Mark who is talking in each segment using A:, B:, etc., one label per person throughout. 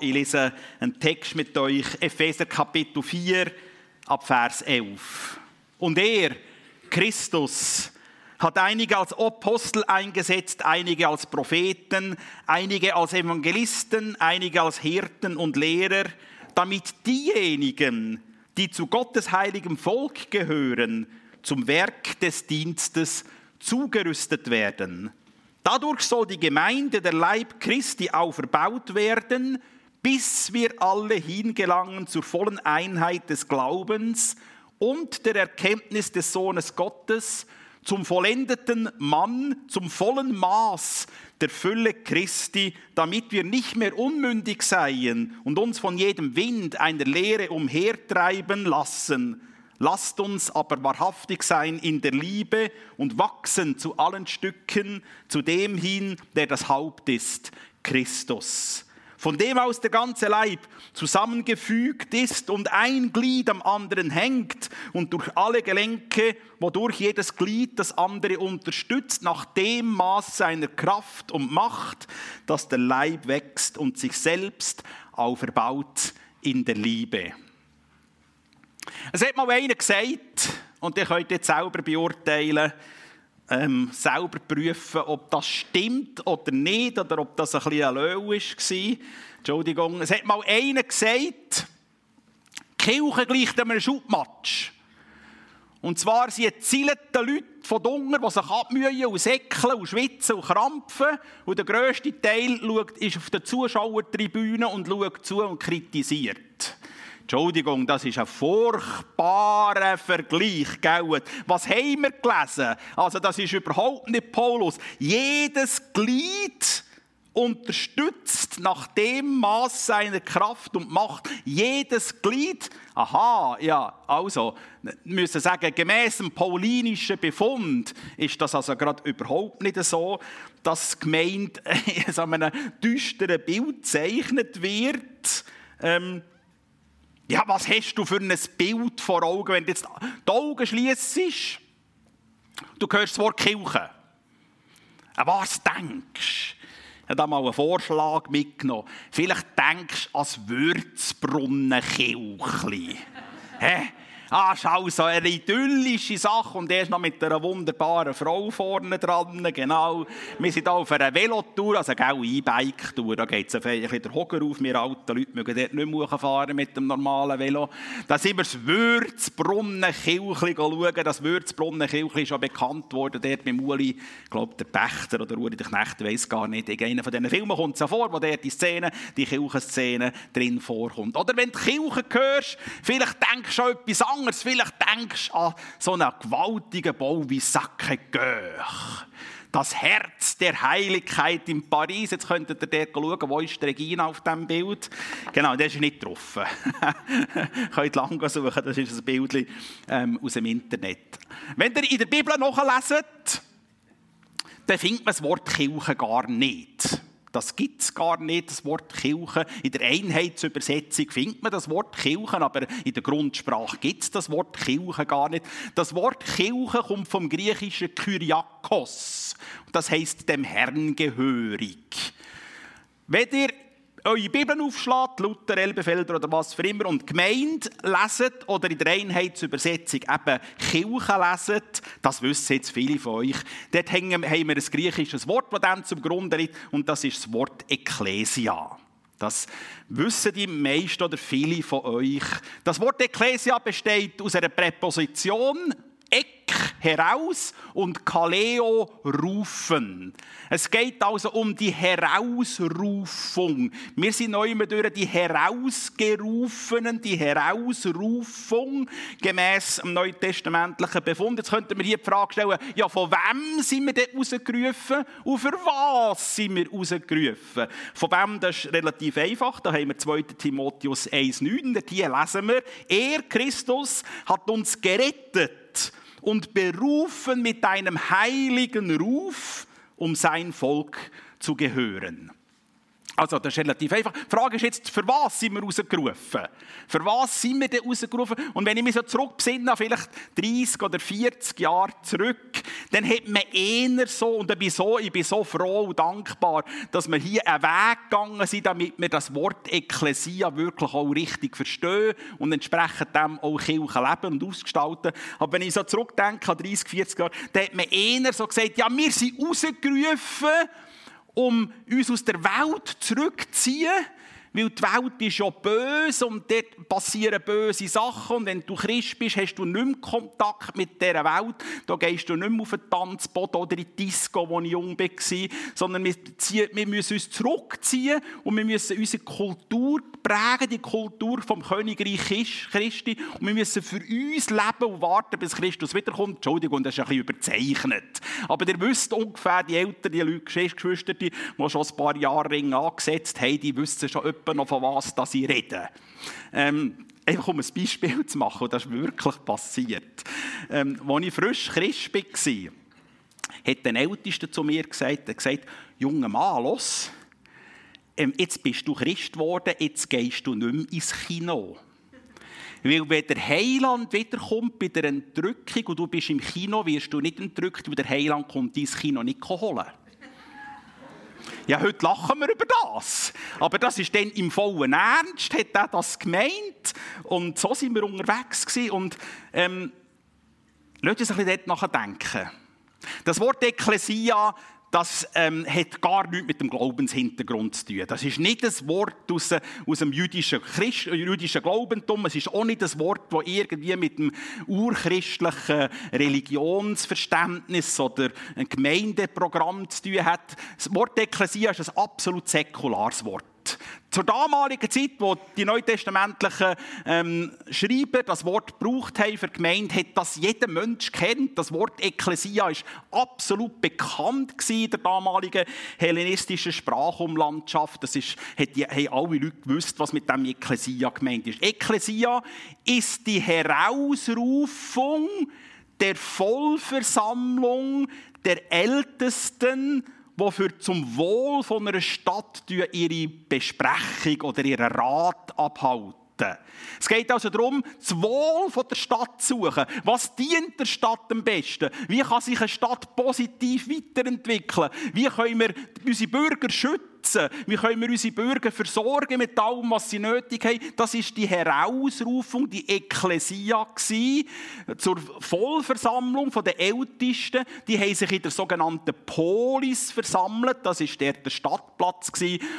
A: Ich lese einen Text mit euch, Epheser Kapitel 4, ab Vers 11. Und er, Christus, hat einige als Apostel eingesetzt, einige als Propheten, einige als Evangelisten, einige als Hirten und Lehrer, damit diejenigen, die zu Gottes heiligem Volk gehören, zum Werk des Dienstes zugerüstet werden. Dadurch soll die Gemeinde, der Leib Christi, auferbaut werden, bis wir alle hingelangen zur vollen Einheit des Glaubens und der Erkenntnis des Sohnes Gottes, zum vollendeten Mann, zum vollen Maß der Fülle Christi, damit wir nicht mehr unmündig seien und uns von jedem Wind einer Lehre umhertreiben lassen. Lasst uns aber wahrhaftig sein in der Liebe und wachsen zu allen Stücken zu dem hin, der das Haupt ist, Christus von dem aus der ganze Leib zusammengefügt ist und ein Glied am anderen hängt und durch alle Gelenke, wodurch jedes Glied das andere unterstützt, nach dem Maß seiner Kraft und Macht, dass der Leib wächst und sich selbst auferbaut in der Liebe. Es hat mal einer gesagt, und ihr könnt jetzt selber beurteilen, ähm, selber prüfen, ob das stimmt oder nicht, oder ob das ein bisschen ein Löw war. Entschuldigung. Es hat mal einer gesagt, Kirche gleicht einem Schubmatsch. Und zwar sind zielte Leute von Dunger, die sich abmühen und säckeln und schwitzen und krampfen. Und der grösste Teil schaut, ist auf der Zuschauertribüne und schaut zu und kritisiert. Entschuldigung, das ist ein furchtbarer Vergleich, gell? Was haben wir gelesen? Also das ist überhaupt nicht Paulus. Jedes Glied unterstützt nach dem Maß seiner Kraft und Macht jedes Glied. Aha, ja, also, müssen sagen, gemäß dem paulinischen Befund ist das also gerade überhaupt nicht so, dass gemeint in so einem düsteren Bild gezeichnet wird. Ähm, ja, was hast du für ein Bild vor Augen, wenn du jetzt die Augen schließt? Du hörst das Wort Kirche. Was denkst du? Ich habe da mal einen Vorschlag mitgenommen. Vielleicht denkst du als Würzbrunnen-Kirchli. Ah, schau, so eine idyllische Sache. Und er ist noch mit einer wunderbaren Frau vorne dran, genau. Wir sind hier auf einer Velotour, also eine E-Bike-Tour, da geht es ein bisschen der Hocker auf, wir alten Leute mögen dort nicht fahren mit dem normalen Velo. Da sind wir das Würzbrunnen-Kilchli schauen, das Würzbrunnen-Kilchli ist schon bekannt worden, dort mit Uli, ich glaube der Pächter oder Uli der Knecht, weiß gar nicht, in einem von diesen Filmen kommt es vor, wo dort die Szene, die Kirchenszene drin vorkommt. Oder wenn du Kirche hörst, vielleicht denkst du schon etwas anderes, anderes. Vielleicht denkst du an so einen gewaltigen Bau wie Sacre-Cœur. Das Herz der Heiligkeit in Paris. Jetzt könntet ihr dort schauen, wo ist Regina auf diesem Bild. Genau, der ist nicht drauf. Könnt lange suchen, das ist ein Bild ähm, aus dem Internet. Wenn ihr in der Bibel nachleset, dann findet man das Wort Kirche gar nicht. Das gibt es gar nicht, das Wort Kirche. In der Einheitsübersetzung findet man das Wort Kirche, aber in der Grundsprache gibt es das Wort Kirche gar nicht. Das Wort Kirche kommt vom griechischen Kyriakos. Das heißt dem Herrn gehörig. Wenn ihr eure Bibeln aufschlägt, Luther, Elbefelder oder was für immer, und Gemeinde leset oder in der Einheitsübersetzung eben Kirche leset, das wissen jetzt viele von euch, dort haben wir ein griechisches Wort, das dann zum Grunde liegt, und das ist das Wort Ecclesia. Das wissen die meisten oder viele von euch. Das Wort Ecclesia besteht aus einer Präposition Eck heraus und Kaleo rufen. Es geht also um die Herausrufung. Wir sind neu durch die Herausgerufenen, die Herausrufung gemäß dem neutestamentlichen Befund. Jetzt könnten wir hier die Frage stellen, ja, von wem sind wir denn rausgerufen und für was sind wir rausgerufen? Von wem, das ist relativ einfach. Da haben wir 2. Timotheus 1,9. Hier lesen wir, er, Christus, hat uns gerettet und berufen mit einem heiligen Ruf, um sein Volk zu gehören. Also, das ist relativ einfach. Die Frage ist jetzt, für was sind wir rausgerufen? Für was sind wir denn rausgerufen? Und wenn ich mich so zurückbesinne, vielleicht 30 oder 40 Jahre zurück, dann hat man eher so, und ich bin so, ich bin so froh und dankbar, dass wir hier einen Weg gegangen sind, damit wir das Wort Ekklesia wirklich auch richtig verstehen und entsprechend dem auch Kirche leben und ausgestalten. Aber wenn ich so zurückdenke an 30, 40 Jahre, dann hat man eher so gesagt, ja, wir sind rausgerufen, um uns aus der Welt zurückzuziehen, weil die Welt ist ja böse und dort passieren böse Sachen. Und wenn du Christ bist, hast du nicht mehr Kontakt mit dieser Welt. Da gehst du nicht mehr auf den Tanzboden oder in die Disco, wo ich jung war, sondern wir, wir müssen uns zurückziehen und wir müssen unsere Kultur prägen, die Kultur vom Königreich Christi. Und wir müssen für uns leben und warten, bis Christus wiederkommt. Entschuldigung, das ist ein bisschen überzeichnet. Aber ihr wisst ungefähr, die Eltern, die Leute, Geschwister, die schon ein paar Jahre Ring angesetzt haben, die wissen schon etwa noch, von was dass ich rede. Ähm, einfach um ein Beispiel zu machen, das ist wirklich passiert. Ähm, als ich frisch Christ war, hat der Älteste zu mir gesagt, gesagt, junger Mann, los, ähm, jetzt bist du Christ geworden, jetzt gehst du nicht mehr ins Kino. Weil wenn der Heiland wiederkommt bei der Entrückung und du bist im Kino, wirst du nicht entrückt, weil der Heiland kommt ins Kino nicht holen. Ja, heute lachen wir über das. Aber das ist dann im vollen Ernst, hat er das gemeint. Und so sind wir unterwegs gewesen. Und ähm, lasst uns ein bisschen dort nachdenken. Das Wort Ekklesia das ähm, hat gar nichts mit dem Glaubenshintergrund zu tun. Das ist nicht ein Wort aus, aus dem jüdischen, Christ, jüdischen Glaubentum. Es ist auch nicht ein Wort, das irgendwie mit dem urchristlichen Religionsverständnis oder einem Gemeindeprogramm zu tun hat. Das Wort Ekklesia ist ein absolut säkulares Wort. Zur damaligen Zeit, wo die neutestamentlichen ähm, Schreiber das Wort gebraucht haben für Gemeinde, hat das jeder Mensch kennt. Das Wort Ekklesia ist absolut bekannt in der damaligen hellenistischen Sprachumlandschaft. Das ist, hat die, haben alle Leute gewusst, was mit dem Ekklesia gemeint ist. Ekklesia ist die Herausrufung der Vollversammlung der Ältesten die für zum Wohl von einer Stadt ihre Besprechung oder ihren Rat abhalten. Es geht also darum, das Wohl der Stadt zu suchen. Was dient der Stadt am besten? Wie kann sich eine Stadt positiv weiterentwickeln? Wie können wir unsere Bürger schützen? Schützen? Wie können wir unsere Bürger versorgen mit allem, was sie nötig haben? Das ist die Herausrufung, die Ekklesia zur Vollversammlung der Ältesten. Die haben sich in der sogenannten Polis versammelt. Das ist der, Stadtplatz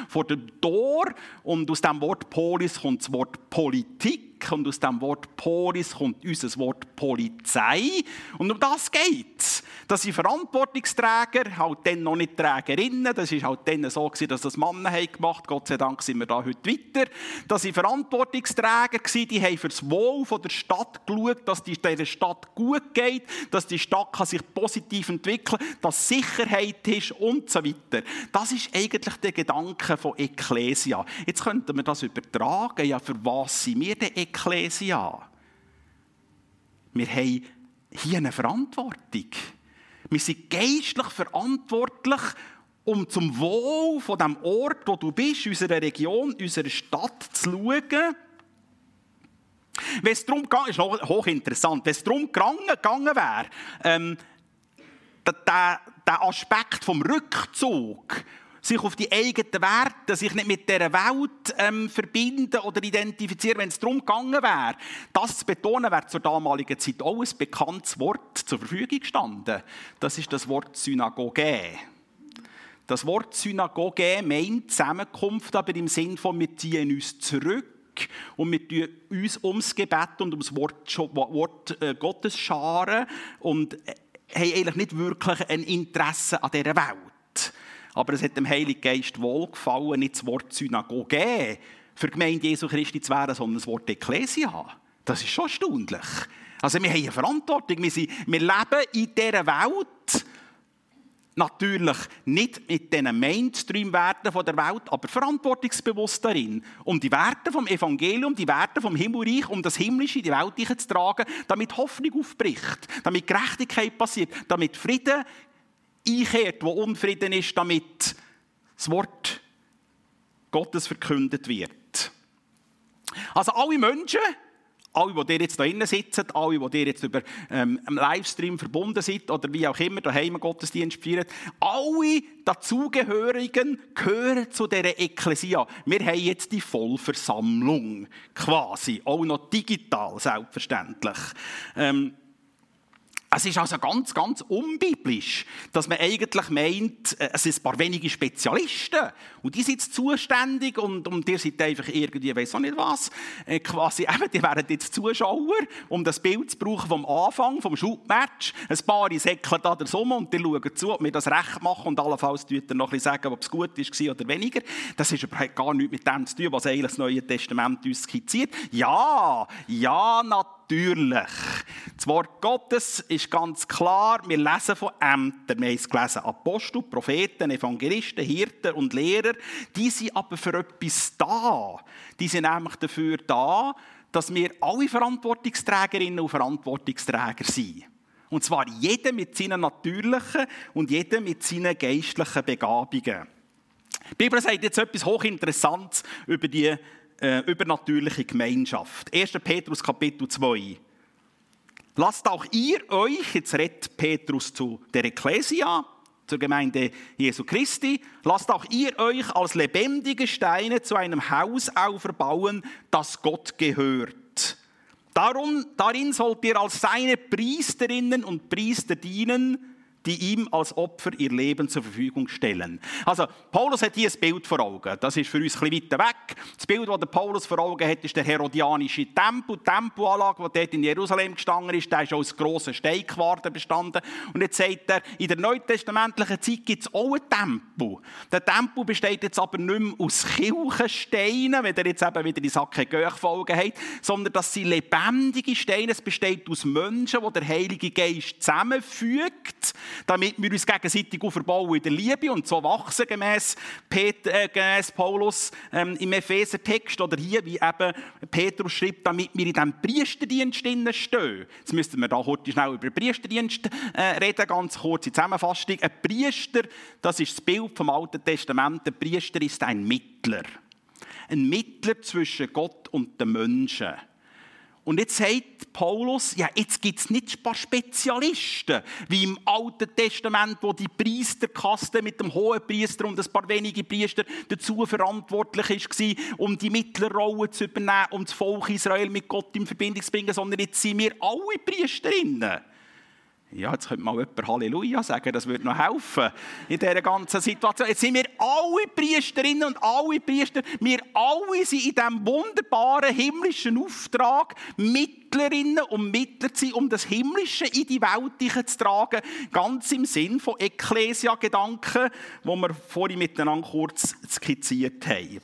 A: vor dem Tor. Und aus dem Wort Polis kommt das Wort Politik und aus dem Wort Polis kommt unser Wort Polizei. Und um das geht es. Dass die Verantwortungsträger, halt dann noch nicht Trägerinnen, das ist halt dann so gewesen, dass das Männer haben gemacht Gott sei Dank sind wir da heute weiter. Dass sie Verantwortungsträger waren, die haben für das Wohl der Stadt geschaut, dass die dieser Stadt gut geht, dass die Stadt kann sich positiv entwickeln dass Sicherheit ist und so weiter. Das ist eigentlich der Gedanke von Ecclesia. Jetzt könnten wir das übertragen. Ja, für was sind wir denn Ekklesia. Wir haben hier eine Verantwortung. Wir sind geistlich verantwortlich, um zum Wohl von dem Ort, wo du bist, unserer Region, unserer Stadt zu schauen. Wenn es darum geht, ist hochinteressant, wenn es darum gegangen wäre, ähm, der, der Aspekt vom Rückzug, sich auf die eigenen Werte, sich nicht mit der Welt ähm, verbinden oder identifizieren, wenn es darum gegangen wäre. Das zu betonen, wäre zur damaligen Zeit auch ein bekanntes Wort zur Verfügung gestanden. Das ist das Wort Synagoge. Das Wort Synagoge meint Zusammenkunft, aber im Sinn von, wir ziehen uns zurück und wir tun uns ums Gebet und ums Wort, Wort äh, Gottes scharen und äh, haben eigentlich nicht wirklich ein Interesse an dieser Welt. Aber es hat dem Heiligen Geist wohlgefallen, nicht das Wort Synagoge für die Gemeinde Jesu Christi zu werden, sondern das Wort Ekklesia. Das ist schon erstaunlich. Also wir haben eine Verantwortung. Wir, sind, wir leben in dieser Welt. Natürlich nicht mit den Mainstream-Werten der Welt, aber verantwortungsbewusst darin, um die Werte vom Evangelium, die Werte vom Himmelreich, um das Himmlische in die Welt zu tragen, damit Hoffnung aufbricht, damit Gerechtigkeit passiert, damit Frieden einkehrt, wo Unfrieden ist, damit das Wort Gottes verkündet wird. Also alle Menschen, alle, die jetzt da drinnen sitzen, alle, die jetzt über ähm, einen Livestream verbunden seid oder wie auch immer daheim Gottesdienst feiert, alle dazugehörigen gehören zu dieser Ekklesia. Wir haben jetzt die Vollversammlung quasi, auch noch digital selbstverständlich. Ähm, es ist also ganz, ganz unbiblisch, dass man eigentlich meint, äh, es sind ein paar wenige Spezialisten und die sind zuständig und, und ihr seid einfach irgendwie, weiß auch nicht was, äh, quasi eben, die wären jetzt Zuschauer, um das Bild zu brauchen vom Anfang, vom Schubmatch. Ein paar säckeln da der Summe und die schauen zu, ob wir das recht machen und allenfalls tut ihr noch ein bisschen sagen, ob es gut war oder weniger. Das ist überhaupt gar nichts mit dem zu tun, was eigentlich das Neue Testament uns skizziert. Ja, ja, natürlich natürlich. Das Wort Gottes ist ganz klar. Wir lesen von Ämtern. Wir haben es gelesen. Apostel, Propheten, Evangelisten, Hirten und Lehrer. Die sind aber für etwas da. Die sind nämlich dafür da, dass wir alle Verantwortungsträgerinnen und Verantwortungsträger sind. Und zwar jeder mit seinen natürlichen und jeder mit seinen geistlichen Begabungen. Die Bibel sagt jetzt etwas hochinteressantes über die äh, übernatürliche Gemeinschaft. 1. Petrus Kapitel 2. Lasst auch ihr euch, jetzt redet Petrus zu der Ekklesia, zur Gemeinde Jesu Christi, lasst auch ihr euch als lebendige Steine zu einem Haus auferbauen, das Gott gehört. Darum, darin sollt ihr als seine Priesterinnen und Priester dienen, die ihm als Opfer ihr Leben zur Verfügung stellen. Also, Paulus hat hier ein Bild vor Augen. Das ist für uns ein bisschen weiter weg. Das Bild, das Paulus vor Augen hat, ist der herodianische Tempel. Die Tempelanlage, die dort in Jerusalem gestanden ist, der ist aus grossen Steinquaden bestanden. Und jetzt sagt er, in der neutestamentlichen Zeit gibt es auch einen Tempel. Der Tempel besteht jetzt aber nicht mehr aus Kirchensteinen, wenn er jetzt eben wieder die Sacke Göch-Folgen hat, sondern das sind lebendige Steine. Es besteht aus Menschen, die der Heilige Geist zusammenfügt damit wir uns gegenseitig aufbauen in der Liebe und so wachsen gemäß, Peter, äh, gemäß Paulus ähm, im Epheser-Text oder hier, wie eben Petrus schreibt, damit wir in diesem Priesterdienst stehen. Jetzt müssten wir da kurz schnell über Priesterdienst äh, reden, ganz kurz in Zusammenfassung. Ein Priester, das ist das Bild vom Alten Testament, ein Priester ist ein Mittler. Ein Mittler zwischen Gott und den Menschen. Und jetzt sagt Paulus, ja, jetzt gibt es nicht ein paar Spezialisten, wie im Alten Testament, wo die Priesterkaste mit dem hohen Priester und ein paar wenige Priester dazu verantwortlich war, um die Mittlerrolle zu übernehmen, um das Volk Israel mit Gott in Verbindung zu bringen, sondern jetzt sind wir alle Priesterinnen. Ja, jetzt könnte mal jemand Halleluja sagen, das würde noch helfen in dieser ganzen Situation. Jetzt sind wir alle Priesterinnen und alle Priester, wir alle sind in diesem wunderbaren himmlischen Auftrag, Mittlerinnen und Mittler zu sein, um das Himmlische in die Welt zu tragen, ganz im Sinn von Ekklesia-Gedanken, die wir vorhin miteinander kurz skizziert haben.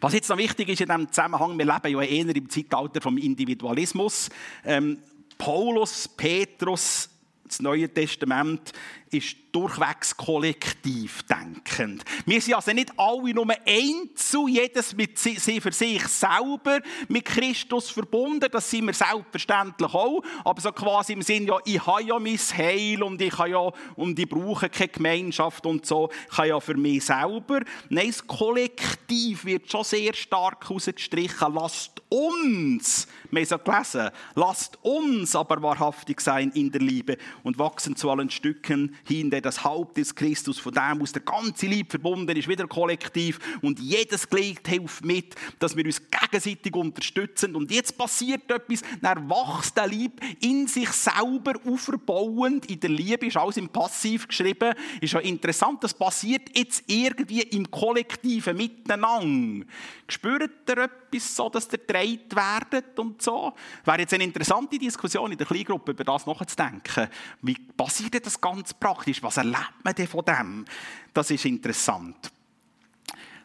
A: Was jetzt noch wichtig ist in diesem Zusammenhang, wir leben ja eher im Zeitalter vom Individualismus. Ähm, Paulus, Petrus, das Neue Testament ist durchwegs kollektiv denkend. Wir sind also nicht alle nur einzeln, jedes mit sie für sich selber mit Christus verbunden. Das sind wir selbstverständlich auch. Aber so quasi im Sinn, ja, ich habe ja mein Heil und ich, ja, und ich brauche keine Gemeinschaft und so. Ich habe ja für mich selber. Nein, das Kollektiv wird schon sehr stark herausgestrichen. Lasst uns, wir haben es gelesen, lasst uns aber wahrhaftig sein in der Liebe und wachsen zu allen Stücken hin, der das Haupt ist Christus, von dem aus der ganze Lieb verbunden ist, wieder kollektiv. Und jedes Glied hilft mit, dass wir uns gegenseitig unterstützen. Und jetzt passiert etwas, dann wächst der Lieb in sich selber auferbauend, in der Liebe. Ist alles im Passiv geschrieben, ist ja interessant, das passiert jetzt irgendwie im kollektiven Miteinander. Spürt ihr etwas so, dass ihr gedreht werdet und so? Wäre jetzt eine interessante Diskussion in der Kleingruppe, über das nachzudenken. Wie passiert das ganz praktisch? praktisch? Was erlebt man denn von dem? Das ist interessant.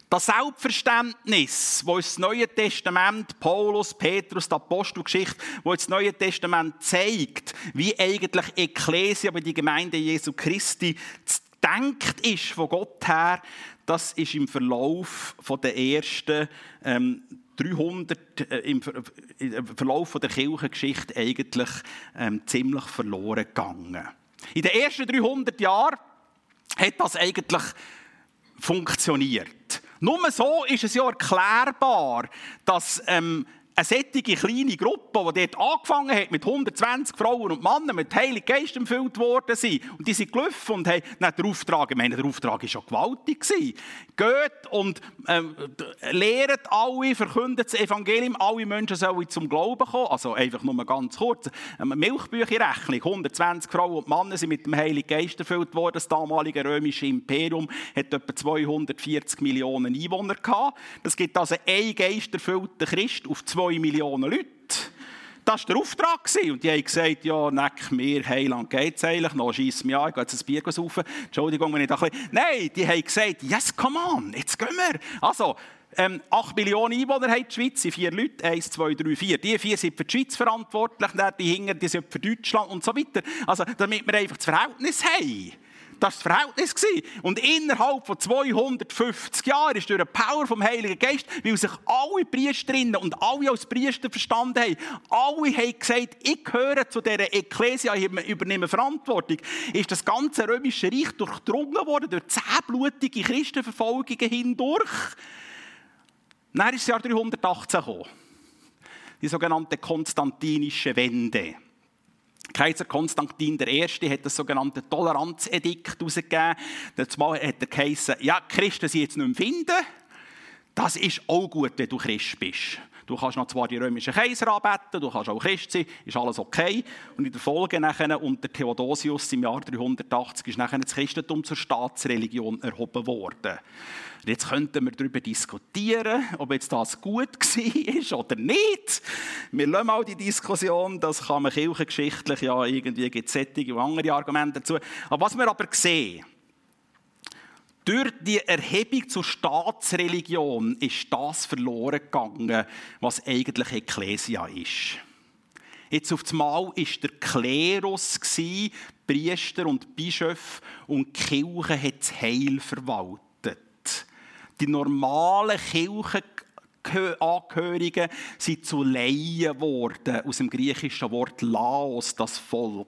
A: Das Selbstverständnis, wo das Neue Testament, Paulus, Petrus, die Apostelgeschichte, wo das Neue Testament zeigt, wie eigentlich Ekklesia, aber die Gemeinde Jesu Christi, denkt ist von Gott her, das ist im Verlauf der ersten ähm, 300, äh, im, Verlauf der Kirchengeschichte eigentlich ähm, ziemlich verloren gegangen. In den ersten 300 Jahren hat das eigentlich funktioniert. Nur so ist es ja erklärbar, dass ähm, eine solche kleine Gruppe, die dort angefangen hat, mit 120 Frauen und Männern, mit Heilig Geist empfüllt worden sind, und die sind gelaufen und haben nicht den Auftrag, ich meine, der Auftrag war schon gewaltig. Geht und ähm, lehrt alle, verkündet das Evangelium, alle Menschen sollen zum Glauben kommen, also einfach nur ganz kurz. Eine Milchbücherrechnung, 120 Frauen und Männer sind mit dem Heiligen Geist erfüllt worden, das damalige römische Imperium hat etwa 240 Millionen Einwohner gehabt. Das gibt also einen geisterfüllten Christ auf zwei 2 Millionen Leute. Das war der Auftrag. Und die haben gesagt, ja, neck mir, Heiland es eigentlich, noch schieß mich an, ich gehe jetzt ein Bier saufen. Entschuldigung, wenn ich da ein bisschen... Nein, die haben gesagt, yes, come on, jetzt gehen wir. Also, ähm, 8 Millionen Einwohner hat die Schweiz, sind vier Leute, 1, 2, 3, 4. Die vier sind für die Schweiz verantwortlich, die Hingern, die sind für Deutschland und so weiter. Also, damit wir einfach das Verhältnis haben. Das war das Verhältnis. Und innerhalb von 250 Jahren ist durch die Power vom Heiligen Geist, weil sich alle Priesterinnen und alle als Priester verstanden haben, alle haben gesagt, ich gehöre zu dieser Ekklesia, ich übernehme Verantwortung, ist das ganze römische Reich durchdrungen worden durch zehn blutige Christenverfolgungen hindurch. Dann ist das Jahr 318 gekommen. Die sogenannte konstantinische Wende. Kaiser Konstantin I. hat das sogenannte Toleranzedikt herausgegeben. Zumal hat er geheißen, ja, Christen sind jetzt nicht mehr finden. Das ist auch gut, wenn du Christ bist. Du kannst noch zwar die römischen Kaiser anbeten, du kannst auch Christ sein, ist alles okay. Und in der Folge nachher, unter Theodosius im Jahr 380 ist nachher das Christentum zur Staatsreligion erhoben worden. Jetzt könnten wir darüber diskutieren, ob jetzt das gut war oder nicht. Wir lassen mal die Diskussion, das kann man kirchengeschichtlich ja irgendwie gibt es und andere Argumente dazu. Aber was wir aber sehen, durch die Erhebung zur Staatsreligion ist das verloren gegangen, was eigentlich Ekklesia ist. Jetzt auf einmal war der Klerus, Priester und Bischof, und die Kirche hat das Heil verwaltet. Die normalen Kirchenangehörigen sind zu Laien geworden, aus dem griechischen Wort Laos, das Volk.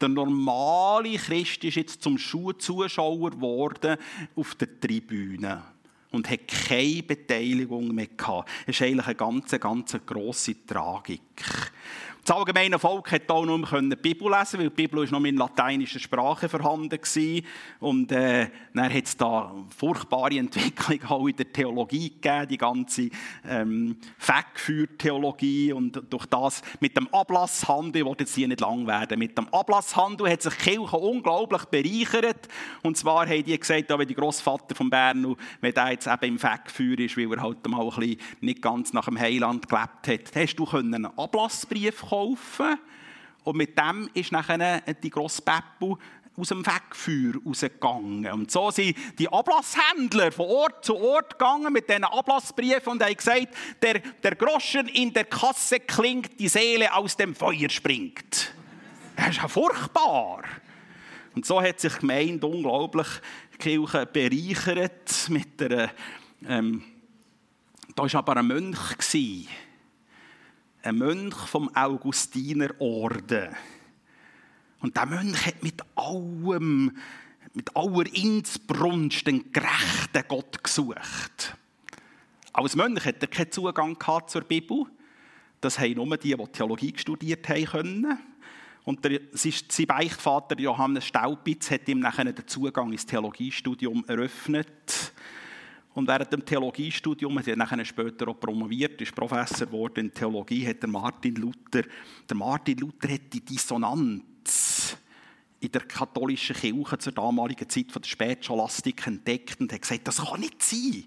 A: Der normale Christ ist jetzt zum Zuschauer geworden auf der Tribüne und hat keine Beteiligung mehr gehabt. Das ist eigentlich eine ganz, ganz grosse Tragik. Das allgemeine Volk konnte auch nur die Bibel lesen, weil die Bibel noch in lateinischer Sprache vorhanden war. Und äh, dann hat es da furchtbare Entwicklung auch in der Theologie gegeben, die ganze ähm, Fackfeuer-Theologie. Und durch das mit dem Ablasshandel, ich will jetzt hier nicht lang werden, mit dem Ablasshandel hat sich die Kirche unglaublich bereichert. Und zwar haben die gesagt, wenn die Großvater von Bern, wenn der jetzt eben im Fackfeuer ist, weil er halt mal ein bisschen nicht ganz nach dem Heiland gelebt hat, hast du einen Ablassbrief bekommen kaufen. Und mit dem ist nachher die grosse Peppel aus dem Wegfeuer rausgegangen. Und so sind die Ablasshändler von Ort zu Ort gegangen mit diesen Ablassbriefen und haben gesagt, der, der Groschen in der Kasse klingt, die Seele aus dem Feuer springt. Das ist ja furchtbar. Und so hat sich die Gemeinde unglaublich die Kirche bereichert mit der, ähm, da war aber ein Mönch, ein Mönch vom Augustinerorden. Und der Mönch hat mit allem, mit aller Innsbrunst den gerechten Gott gesucht. Als Mönch hat er keinen Zugang zur Bibel. Das haben nur die, die Theologie studiert haben können. Und der, sein Beichtvater Johannes Staupitz hat ihm nachher den Zugang ins Theologiestudium eröffnet. Und während dem Theologiestudium, er hat später auch promoviert, ist Professor geworden in Theologie, hat der Martin Luther, der Martin Luther hat die Dissonanz in der katholischen Kirche zur damaligen Zeit von der Spätscholastik entdeckt und hat gesagt, das kann nicht sein.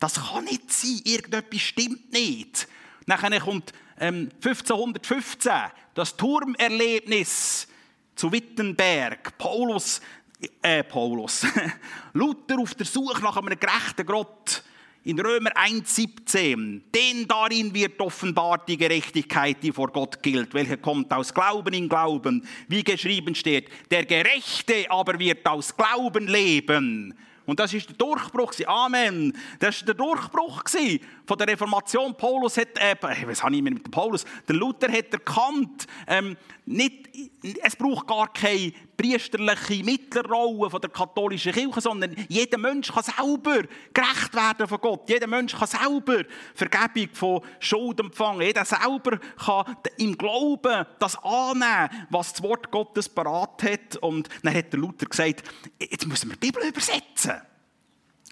A: Das kann nicht sein, irgendetwas stimmt nicht. Nachher kommt ähm, 1515 das Turmerlebnis zu Wittenberg. Paulus äh, Paulus, Luther auf der Suche nach einem gerechten Gott. In Römer 1,17. Denn darin wird offenbart die Gerechtigkeit, die vor Gott gilt, welche kommt aus Glauben in Glauben, wie geschrieben steht. Der Gerechte aber wird aus Glauben leben. Und das ist der Durchbruch. Amen. Das war der Durchbruch von der Reformation. Paulus hat, äh, was habe ich mit Paulus? Der Luther hat erkannt, ähm, nicht, es braucht gar keine priesterliche Mittlerrolle von der katholischen Kirche, sondern jeder Mensch kann selber gerecht werden von Gott. Jeder Mensch kann selber Vergebung von Schuld empfangen. Jeder selber kann im Glauben das annehmen, was das Wort Gottes parat hat. Und dann hat der Luther gesagt, jetzt müssen wir die Bibel übersetzen.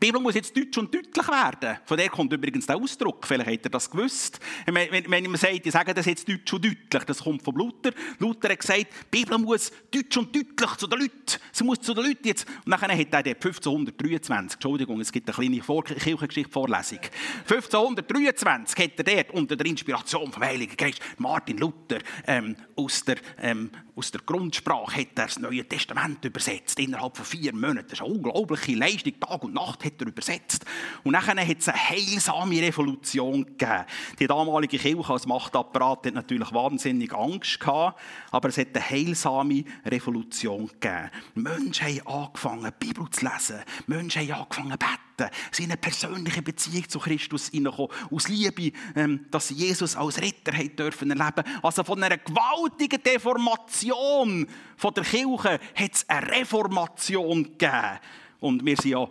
A: Die Bibel muss jetzt deutsch und deutlich werden. Von der kommt übrigens der Ausdruck. Vielleicht habt ihr das gewusst. Wenn, wenn, man sagt, ich sage das jetzt deutsch und deutlich, das kommt von Luther. Luther hat gesagt, die Bibel muss deutsch und deutlich zu den Leuten. Sie muss zu den Leuten jetzt. Und dann hat er 1523, Entschuldigung, es gibt eine kleine Vor Kirchengeschichte-Vorlesung. 1523 hat er dort unter der Inspiration vom Heiligen Geist Martin Luther ähm, aus, der, ähm, aus der Grundsprache hat er das Neue Testament übersetzt. Innerhalb von vier Monaten. Das ist eine unglaubliche Leistung, Tag und Nacht hat er übersetzt. Und dann hat es eine heilsame Revolution gegeben. Die damalige Kirche als Machtapparat hat natürlich wahnsinnig Angst gehabt, aber es hat eine heilsame Revolution gegeben. Menschen haben angefangen, die Bibel zu lesen. Menschen haben angefangen, zu beten. In eine persönliche Beziehung zu Christus hineingekommen. Aus Liebe, ähm, dass sie Jesus als Retter dürfen erleben. Also von einer gewaltigen Deformation von der Kirche hat es eine Reformation gegeben. Und wir sind ja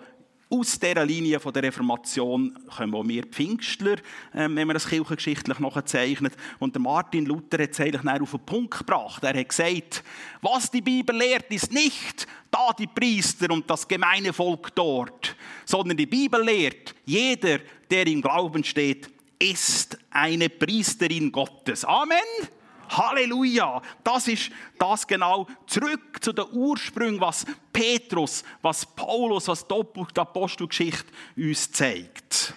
A: aus dieser Linie der Reformation kommen auch wir Pfingstler, ähm, wenn man das kirchengeschichtlich nachzeichnet. Und der Martin Luther hat es eigentlich auf den Punkt gebracht. Er hat gesagt, was die Bibel lehrt, ist nicht da die Priester und das gemeine Volk dort, sondern die Bibel lehrt, jeder, der im Glauben steht, ist eine Priesterin Gottes. Amen. Halleluja! Das ist das genau zurück zu den Ursprüngen, was Petrus, was Paulus, was die Apostelgeschichte uns zeigt.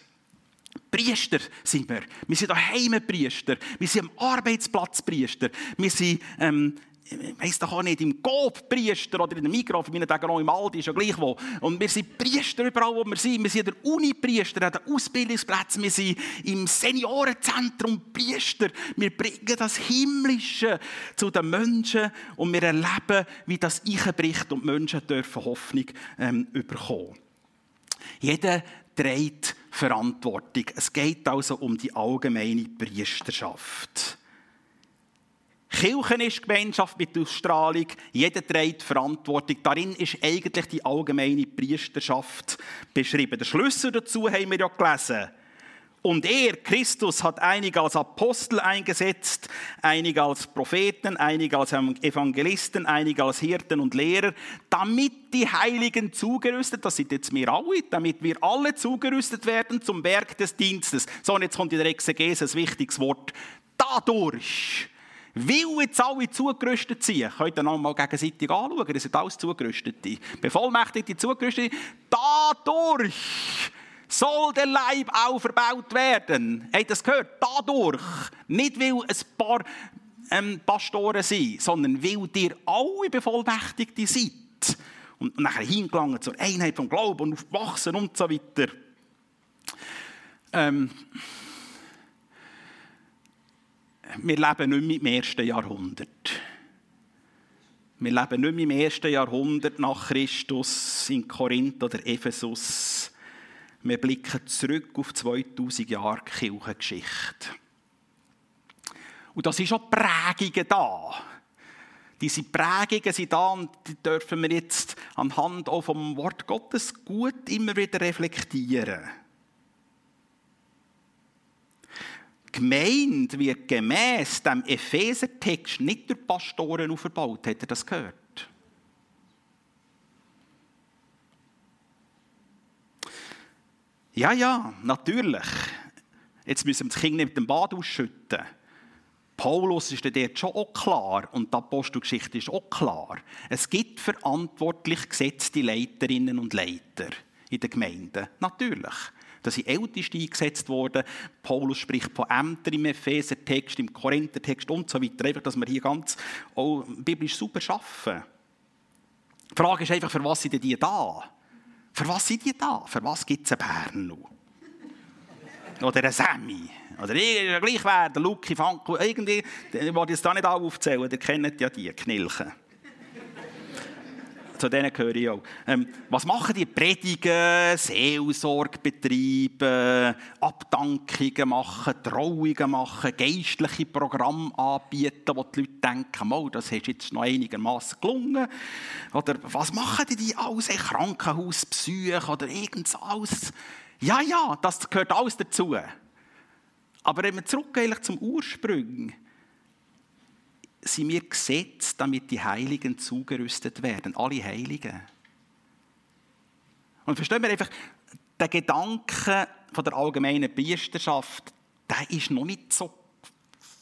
A: Priester sind wir. Wir sind daheim Priester. Wir sind am Arbeitsplatz Priester. Wir sind ähm, ich weiss doch auch nicht, im Coop-Priester oder in der Mikro, für meine Tage auch im Aldi, ist ja gleich wo. Und wir sind Priester überall, wo wir sind. Wir sind der Uni-Priester, an den Ausbildungsplätzen, wir sind im Seniorenzentrum Priester. Wir bringen das Himmlische zu den Menschen und wir erleben, wie das einbricht und die Menschen dürfen Hoffnung ähm, bekommen. Jeder trägt Verantwortung. Es geht also um die allgemeine Priesterschaft. Kirchen ist Gemeinschaft mit Ausstrahlung. Jeder trägt Verantwortung. Darin ist eigentlich die allgemeine Priesterschaft beschrieben. Der Schlüssel dazu haben wir ja gelesen. Und er, Christus, hat einige als Apostel eingesetzt, einige als Propheten, einige als Evangelisten, einige als Hirten und Lehrer, damit die Heiligen zugerüstet, das sind jetzt wir alle, damit wir alle zugerüstet werden zum Werk des Dienstes. So, und jetzt kommt in der Exegese ein wichtiges Wort. Dadurch weil jetzt alle zugerüstet sind, könnt ihr noch mal gegenseitig anschauen, ihr seid alles Zugerüstete. Bevollmächtigte Zugerüstete. Dadurch soll der Leib auch verbaut werden. Habt ihr das gehört? Dadurch. Nicht, weil ein paar ähm, Pastoren sind, sondern weil ihr alle Bevollmächtigte seid. Und, und nachher hingelangen zur Einheit vom Glauben und aufwachsen und so weiter. Ähm, wir leben nicht mehr im ersten Jahrhundert. Wir leben nicht mehr im ersten Jahrhundert nach Christus in Korinth oder Ephesus. Wir blicken zurück auf 2000 Jahre Kirchengeschichte. Und das ist auch Prägungen da. Diese Prägungen sind da und die dürfen wir jetzt anhand auch vom Wort Gottes gut immer wieder reflektieren. Gemeinde wird gemäß dem Epheser-Text nicht durch Pastoren aufgebaut. Hat er das gehört? Ja, ja, natürlich. Jetzt müssen wir das Kind nicht mit dem Bad ausschütten. Paulus ist dort schon auch klar und die Apostelgeschichte ist auch klar. Es gibt verantwortlich gesetzte Leiterinnen und Leiter in den Gemeinden. Natürlich. Da sind Älteste eingesetzt worden. Paulus spricht von Ämtern im Epheser-Text, im Korinther-Text und so weiter. Einfach, dass wir hier ganz auch biblisch super arbeiten. Die Frage ist einfach, für was sind die da? Für was sind die da? Für was gibt es einen Berno? Oder einen Sammy? Oder gleich wer, der Lucky, Fanko, irgendwie, ich will jetzt da nicht aufzählen, ihr kennt ja die Knilchen. Zu denen gehöre ich auch. Ähm, was machen die? Predigen, Seelsorge betreiben, Abdankungen machen, Trauungen machen, geistliche Programme anbieten, wo die Leute denken, oh, das ist jetzt noch einigermaßen gelungen. Oder was machen die, die alles? Krankenhausbesuche oder irgendwas alles? Ja, ja, das gehört alles dazu. Aber wenn wir zurück zum Ursprung, sind wir gesetzt, damit die Heiligen zugerüstet werden. Alle Heiligen. Und verstehen wir einfach, der Gedanke von der allgemeinen Priesterschaft, der ist noch nicht so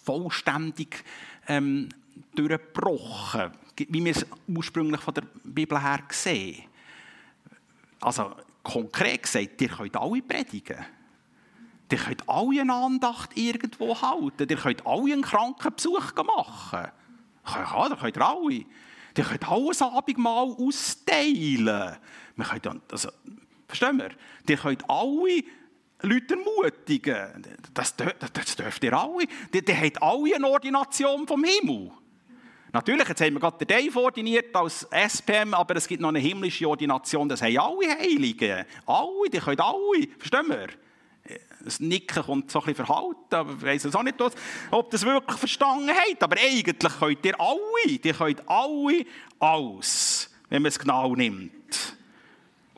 A: vollständig ähm, durchgebrochen, wie wir es ursprünglich von der Bibel her sehen. Also konkret gesagt, ihr könnt alle predigen. Ihr könnt alle eine Andacht irgendwo halten. Ihr könnt alle einen Krankenbesuch machen. Ja, das könnt ihr alle. Ihr könnt alles Abendmahl austeilen. Wir können, also, verstehen wir? Ihr könnt alle Leute ermutigen. Das, das dürft ihr alle. Ihr, ihr habt alle eine Ordination vom Himmel. Natürlich, jetzt haben wir gerade den Dave ordiniert als SPM, aber es gibt noch eine himmlische Ordination, das haben alle Heiligen. Alle, die können alle. Verstehen wir? Das Nicken kommt so ein bisschen verhalten, aber ich weiss auch nicht, ob das wirklich verstanden hat. Aber eigentlich könnt ihr alle, die könnt alle alles, wenn man es genau nimmt.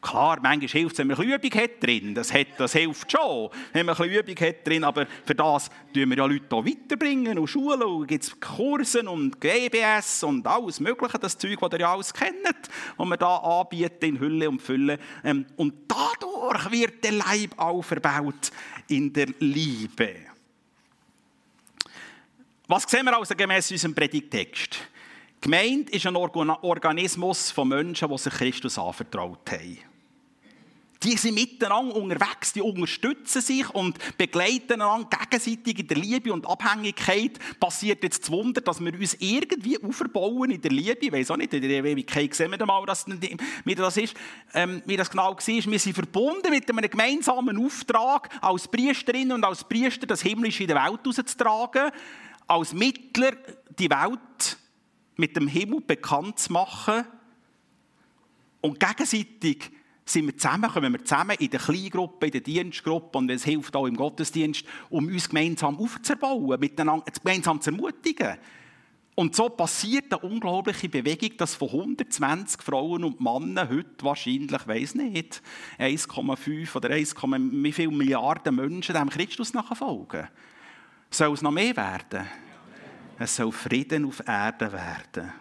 A: Klar, manchmal hilft es, wenn man ein Übung hat drin. Das, hat, das hilft schon, wenn man ein Übung hat drin. Aber für das tun wir ja Leute auch weiterbringen und Schulen. Und gibt es Kurse und GBS und alles Mögliche, das Zeug, das ihr ja alles kennt, was wir da anbieten in Hülle und Fülle. Ähm, und dadurch wird der Leib auferbaut in der Liebe. Was sehen wir also gemäß unserem Predigtext? Gemeint ist ein Organismus von Menschen, die sich Christus anvertraut haben. Die sind miteinander unterwegs, die unterstützen sich und begleiten einander gegenseitig in der Liebe und Abhängigkeit. Passiert jetzt das Wunder, dass wir uns irgendwie aufbauen in der Liebe. Ich weiß auch nicht, in der Ewigkeit sehen wir mal, dass, wie das ist, ähm, wie das genau war. Wir sind verbunden mit einem gemeinsamen Auftrag, als Priesterin und als Priester das Himmlische in der Welt rauszutragen, als Mittler die Welt mit dem Himmel bekannt zu machen und gegenseitig sind wir zusammen, kommen wir zusammen in der Kleingruppe, in der Dienstgruppe und es hilft auch im Gottesdienst, um uns gemeinsam aufzubauen, miteinander gemeinsam zu ermutigen. Und so passiert eine unglaubliche Bewegung, dass von 120 Frauen und Männern heute wahrscheinlich, weiß nicht, 1,5 oder 1, wie viele Milliarden Menschen dem Christus nachfolgen. Soll es noch mehr werden? Es soll Frieden auf Erden werden.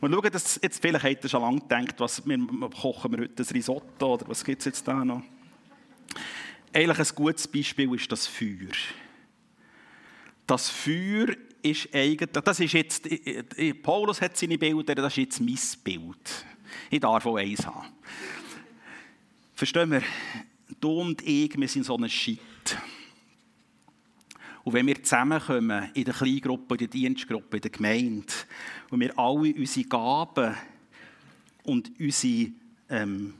A: Und schauen, dass jetzt vielleicht habt ihr schon lange gedacht, was wir, kochen wir heute ein Risotto oder was gibt es jetzt da noch? Eigentlich ein gutes Beispiel ist das Feuer. Das Feuer ist eigentlich, das ist jetzt, Paulus hat seine Bilder, das ist jetzt mein Bild. Ich darf auch eins haben. Verstehen wir? Du und ich, wir sind so ein Shit. Und wenn wir zusammenkommen, in der Kleingruppe, in der Dienstgruppe, in der Gemeinde, und wir alle unsere Gaben und unsere ähm,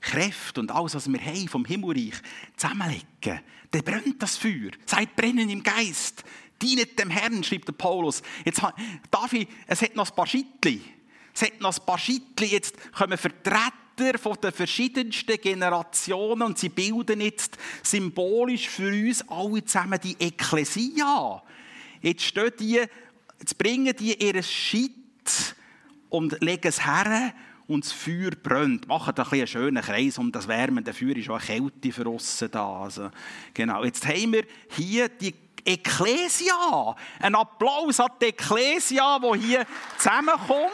A: Kräfte und alles, was wir haben vom Himmelreich zusammenlegen, dann brennt das Feuer. Seid brennen im Geist. Dienet dem Herrn, schreibt der Paulus. Jetzt darf ich, es hat noch ein paar Schittli. Es hat noch ein paar Schittli. Jetzt können wir vertreten Väter von den verschiedensten Generationen und sie bilden jetzt symbolisch für uns alle zusammen die Ekklesia. Jetzt stehen die, jetzt bringen die ihr Schitt und legen es her und das Feuer brennt. Machen ein einen schönen Kreis um das wärmende Feuer ist auch eine Kälte für uns da. Also, genau. Jetzt haben wir hier die Ekklesia. Ein Applaus an die Ekklesia, die hier zusammenkommt.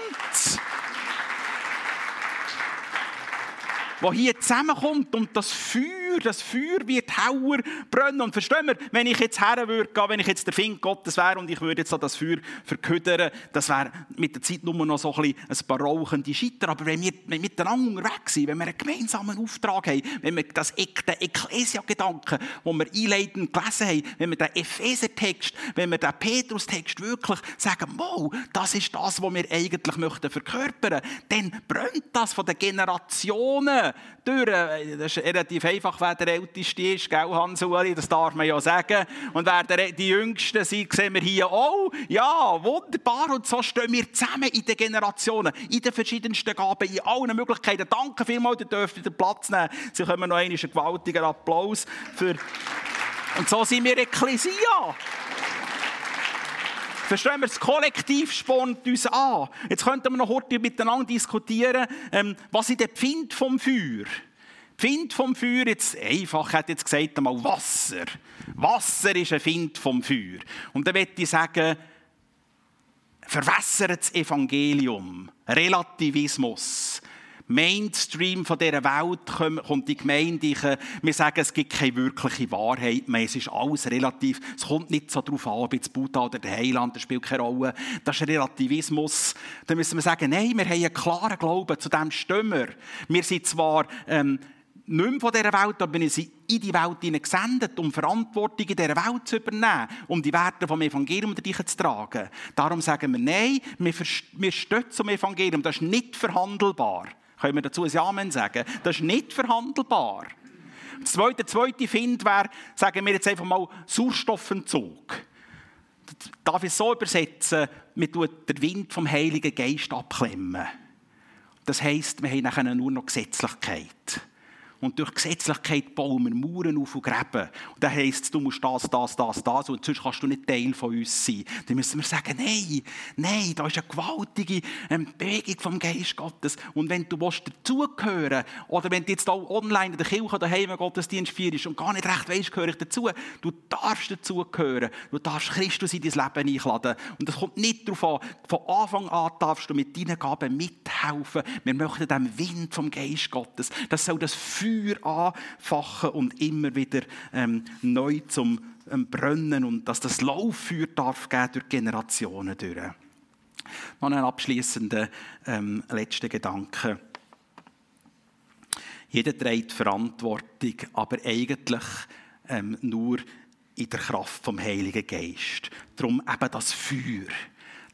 A: Wo hier zusammenkommt und das Feuer, das Feuer wird hauer brennen. Und verstehen wir, wenn ich jetzt her würde wenn ich jetzt der Find Gottes wäre und ich würde jetzt das Feuer verködern, das wäre mit der Zeit nur noch so ein, ein paar rauchende Scheiter. Aber wenn wir, wenn wir miteinander unterwegs sind, wenn wir einen gemeinsamen Auftrag haben, wenn wir das, den Ekklesia-Gedanken, den wir einleitend gelesen haben, wenn wir den Epheser-Text, wenn wir den Petrus-Text wirklich sagen, wow, das ist das, was wir eigentlich möchten verkörpern, dann brennt das von den Generationen durch. Das ist relativ einfach nach, wer der Älteste ist, gell, Hans-Uli, das darf man ja sagen. Und wer der, die Jüngsten sind, sehen wir hier auch. Ja, wunderbar. Und so stehen wir zusammen in den Generationen, in den verschiedensten Gaben, in allen Möglichkeiten. Danke vielmals, ihr dürft den Platz nehmen. Sie kommen noch einen gewaltigen Applaus für... Und so sind wir Ekklesia. Verstehen wir, das Kollektiv spornt uns an. Jetzt könnten wir noch heute miteinander diskutieren, ähm, was ist der Pfind vom Feuer? Pfind vom Feuer, jetzt einfach, hat jetzt gesagt einmal Wasser. Wasser ist ein Find vom Feuer. Und dann möchte ich sagen, verwässertes Evangelium, Relativismus, Mainstream von dieser Welt kommt die Gemeinde, wir sagen, es gibt keine wirkliche Wahrheit mehr, es ist alles relativ, es kommt nicht so darauf an, ob jetzt Buddha oder der Heiland, das spielt keine Rolle, das ist Relativismus. Dann müssen wir sagen, nein, wir haben einen klaren Glauben, zu dem stimmen wir. sind zwar ähm, nicht mehr von dieser Welt, aber wir sind in die Welt gesendet, um Verantwortung in dieser Welt zu übernehmen, um die Werte vom Evangelium zu tragen. Darum sagen wir, nein, wir, wir stehen zum Evangelium, das ist nicht verhandelbar. Können wir dazu ein Amen sagen? Das ist nicht verhandelbar. Das zweite, zweite Find wäre, sagen wir jetzt einfach mal, Sauerstoffentzug. Darf ich es so übersetzen, man tut den Wind vom Heiligen Geist abklemmen. Das heisst, wir haben nachher nur noch Gesetzlichkeit. Und durch Gesetzlichkeit bauen wir Mauern auf und Gräben. Und dann heisst es, du musst das, das, das, das, und sonst kannst du nicht Teil von uns sein. Dann müssen wir sagen, nein, nein, da ist eine gewaltige ähm, Bewegung vom Geist Gottes. Und wenn du willst dazugehören, oder wenn du jetzt auch online in der Kirche daheim Gottesdienst feierst und gar nicht recht weißt, gehöre ich dazu, du darfst dazugehören. Du darfst Christus in dein Leben einladen. Und das kommt nicht darauf an, von Anfang an darfst du mit deinen Gaben mithelfen. Wir möchten dem Wind vom Geist Gottes, das soll das Feuer anfachen und immer wieder ähm, neu zum ähm, Brennen und dass das Lauffeuer darf geben durch Generationen durch. Noch ein abschließender ähm, letzter Gedanke. Jeder trägt Verantwortung, aber eigentlich ähm, nur in der Kraft vom Heiligen Geist. Darum eben das Feuer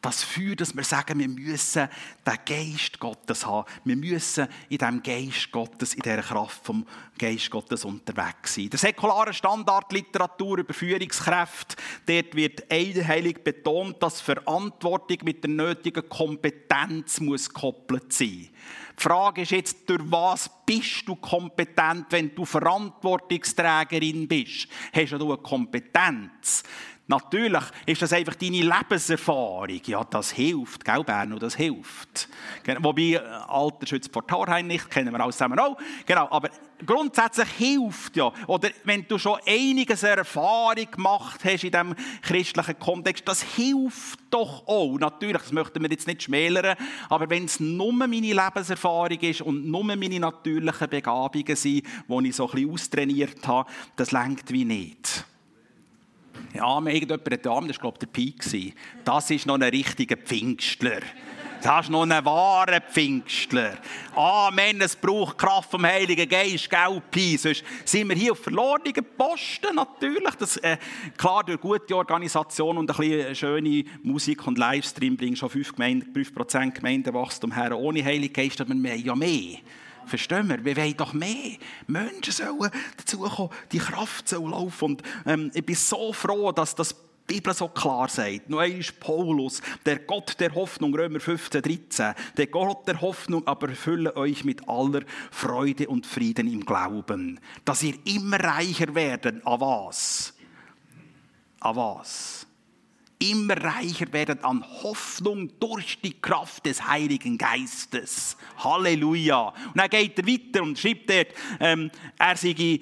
A: das Feuer, dass wir sagen, wir müssen den Geist Gottes haben. Wir müssen in diesem Geist Gottes, in dieser Kraft vom Geist Gottes unterwegs sein. Der säkulare Standardliteratur über Führungskräfte, dort wird einheilig betont, dass Verantwortung mit der nötigen Kompetenz muss gekoppelt sein. Die Frage ist jetzt, durch was bist du kompetent, wenn du Verantwortungsträgerin bist? Hast du eine Kompetenz? Natürlich ist das einfach deine Lebenserfahrung. Ja, das hilft, gell, Berno, das hilft. Wobei, äh, Alter schützt vor Torheim nicht, kennen wir alles zusammen auch. Genau, aber grundsätzlich hilft ja. Oder wenn du schon einiges Erfahrung gemacht hast in diesem christlichen Kontext, das hilft doch auch. Natürlich, das möchten wir jetzt nicht schmälern, aber wenn es nur meine Lebenserfahrung ist und nur meine natürlichen Begabungen sind, die ich so ein bisschen austrainiert habe, das lenkt wie nicht. Ja, irgendjemand Arm, das war der Pi. Das ist noch ein richtiger Pfingstler. Das ist noch ein wahrer Pfingstler. Amen, es braucht Kraft vom Heiligen Geist, gell, Pi. Sonst sind wir hier auf verlorenen Posten, natürlich. Das, äh, klar, durch gute Organisation und ein bisschen schöne Musik und Livestream bringen schon 5%, Gemeinden, 5 Gemeindewachstum her. Ohne Heiligen Geist hat man ja mehr. Verstehen wir? Wir wollen doch mehr. Menschen sollen dazukommen, die Kraft soll laufen. Und ähm, ich bin so froh, dass das die Bibel so klar sagt. Nur ist Paulus, der Gott der Hoffnung, Römer 15, 13. Der Gott der Hoffnung aber erfülle euch mit aller Freude und Frieden im Glauben, dass ihr immer reicher werdet. An was? An was? Immer reicher werden an Hoffnung durch die Kraft des Heiligen Geistes. Halleluja. Und dann geht er weiter und schreibt dort, ähm, er sei äh,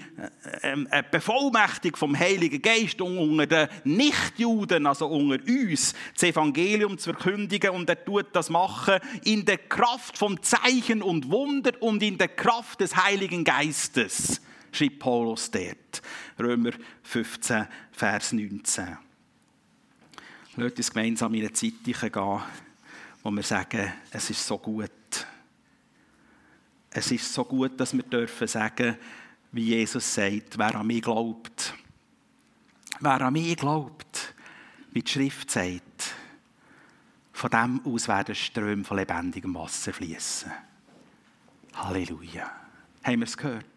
A: äh, bevollmächtigt vom Heiligen Geist, um unter den Nichtjuden, also unter uns, das Evangelium zu verkündigen. Und er tut das machen in der Kraft von Zeichen und Wunder und in der Kraft des Heiligen Geistes, schreibt Paulus dort. Römer 15, Vers 19. Lasst uns gemeinsam in eine Zeit gehen, wo wir sagen, es ist so gut. Es ist so gut, dass wir dürfen sagen, wie Jesus sagt, wer an mich glaubt, wer an mich glaubt, wie die Schrift sagt, von dem aus werden Ströme von lebendigem Wasser fließen. Halleluja. Haben wir es gehört?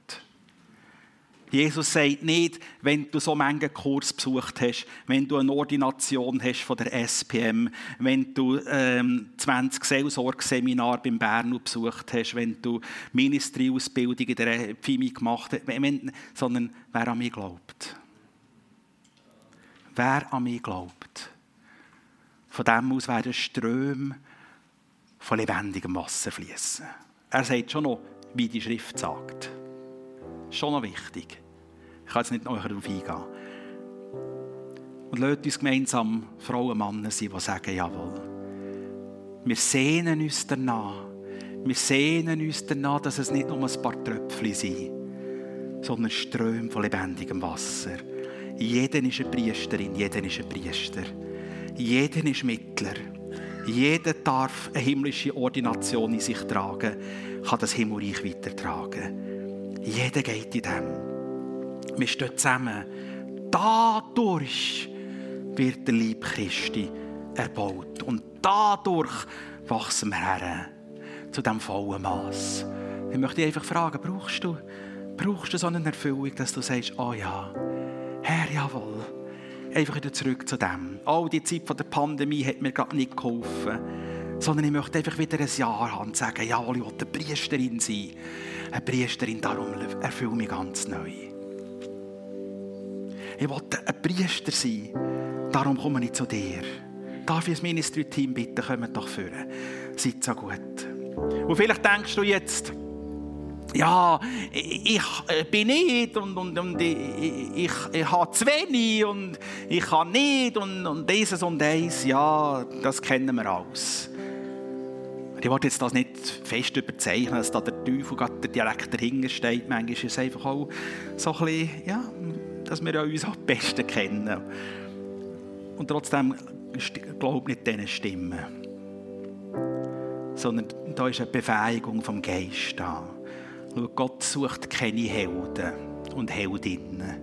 A: Jesus sagt nicht, wenn du so einen Kurs besucht hast, wenn du eine Ordination hast von der SPM, wenn du ähm, 20 Seelsorgeseminare beim Bernu besucht hast, wenn du Ministry-Ausbildung in der FIMI gemacht hast, wenn, sondern wer an mich glaubt. Wer an mich glaubt. Von dem aus werden Ströme von lebendigem Wasser fließen. Er sagt schon noch, wie die Schrift sagt. Schon noch wichtig. Ich kann jetzt nicht noch darauf eingehen. Und lasst uns gemeinsam Frauen und Männer sein, die sagen, jawohl. Wir sehnen uns danach. Wir sehnen uns danach, dass es nicht nur ein paar Tröpfchen sind, sondern Ströme von lebendigem Wasser. Jeder ist eine Priesterin, jeder ist ein Priester. Jeder ist Mittler. Jeder darf eine himmlische Ordination in sich tragen, kann das Himmelreich weitertragen. Jeder geht in dem. Wir stehen zusammen. Dadurch wird der Lieb Christi erbaut. Und dadurch wachsen wir her zu diesem vollen Maß. Ich möchte dich einfach fragen, brauchst du, brauchst du so eine Erfüllung, dass du sagst, oh ja, Herr, jawohl. Einfach wieder zurück zu dem. All die Zeit der Pandemie hat mir gerade nicht geholfen. Sondern ich möchte einfach wieder ein Jahr haben und sagen, jawohl, ich will eine Priesterin sein. Eine Priesterin, darum erfülle mich ganz neu. Ich wollte ein Priester sein. Darum komme ich zu dir. Darf ich das Ministry-Team bitten, kommt doch führen. Seid so gut. Und vielleicht denkst du jetzt, ja, ich, ich bin nicht und, und, und ich, ich, ich habe zu wenig und ich kann nicht und, und dieses und das. Ja, das kennen wir alles. Ich wollte jetzt das nicht fest überzeichnen, dass da der Teufel gerade direkt dahinter steht. Manchmal ist es einfach auch so ein bisschen, ja, dass wir uns am besten kennen. Und trotzdem glaub nicht diesen Stimmen. Sondern da ist eine Befähigung vom Geist da. Schau, Gott sucht keine Helden und Heldinnen.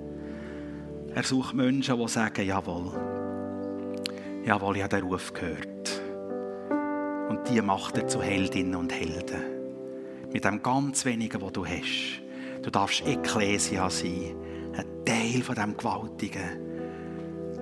A: Er sucht Menschen, die sagen, jawohl, jawohl, ich habe den Ruf gehört. Und die macht er zu Heldinnen und Helden. Mit dem ganz wenigen, was du hast. Du darfst Ekklesia sein ein Teil von dem Gewaltigen.